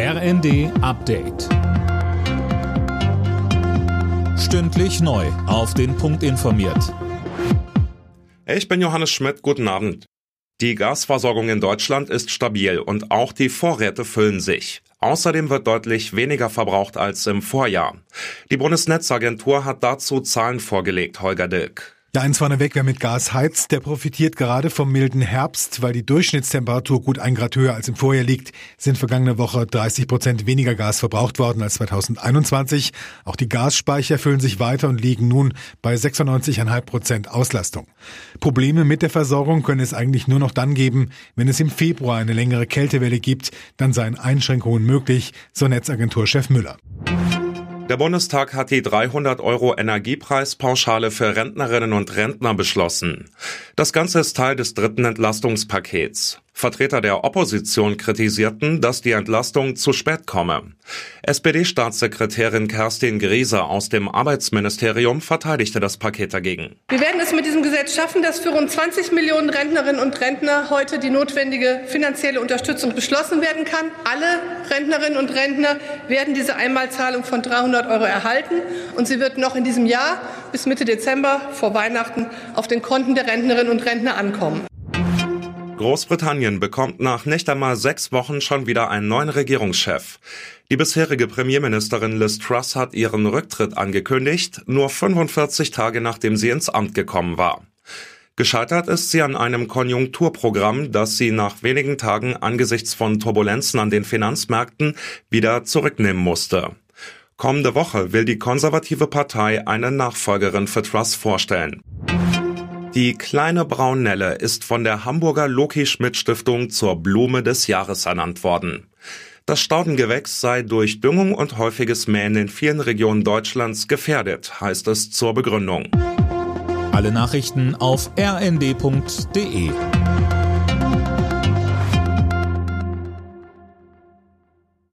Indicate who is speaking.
Speaker 1: RND Update. Stündlich neu. Auf den Punkt informiert.
Speaker 2: Ich bin Johannes Schmidt. Guten Abend. Die Gasversorgung in Deutschland ist stabil und auch die Vorräte füllen sich. Außerdem wird deutlich weniger verbraucht als im Vorjahr. Die Bundesnetzagentur hat dazu Zahlen vorgelegt, Holger Dilk.
Speaker 3: Ja, eins vorneweg, wer mit Gas heizt, der profitiert gerade vom milden Herbst, weil die Durchschnittstemperatur gut ein Grad höher als im Vorjahr liegt, sind vergangene Woche 30 Prozent weniger Gas verbraucht worden als 2021. Auch die Gasspeicher füllen sich weiter und liegen nun bei 96,5 Prozent Auslastung. Probleme mit der Versorgung können es eigentlich nur noch dann geben, wenn es im Februar eine längere Kältewelle gibt, dann seien Einschränkungen möglich, so Netzagenturchef Müller.
Speaker 2: Der Bundestag hat die 300 Euro Energiepreispauschale für Rentnerinnen und Rentner beschlossen. Das Ganze ist Teil des dritten Entlastungspakets. Vertreter der Opposition kritisierten, dass die Entlastung zu spät komme. SPD-Staatssekretärin Kerstin Griese aus dem Arbeitsministerium verteidigte das Paket dagegen.
Speaker 4: Wir werden es mit diesem Gesetz schaffen, dass für rund 20 Millionen Rentnerinnen und Rentner heute die notwendige finanzielle Unterstützung beschlossen werden kann. Alle Rentnerinnen und Rentner werden diese Einmalzahlung von 300 Euro erhalten und sie wird noch in diesem Jahr bis Mitte Dezember vor Weihnachten auf den Konten der Rentnerinnen und Rentner ankommen.
Speaker 2: Großbritannien bekommt nach nicht einmal sechs Wochen schon wieder einen neuen Regierungschef. Die bisherige Premierministerin Liz Truss hat ihren Rücktritt angekündigt, nur 45 Tage nachdem sie ins Amt gekommen war. Gescheitert ist sie an einem Konjunkturprogramm, das sie nach wenigen Tagen angesichts von Turbulenzen an den Finanzmärkten wieder zurücknehmen musste. Kommende Woche will die konservative Partei eine Nachfolgerin für Truss vorstellen. Die kleine Braunelle ist von der Hamburger Loki Schmidt Stiftung zur Blume des Jahres ernannt worden. Das Staudengewächs sei durch Düngung und häufiges Mähen in vielen Regionen Deutschlands gefährdet, heißt es zur Begründung.
Speaker 1: Alle Nachrichten auf rnd.de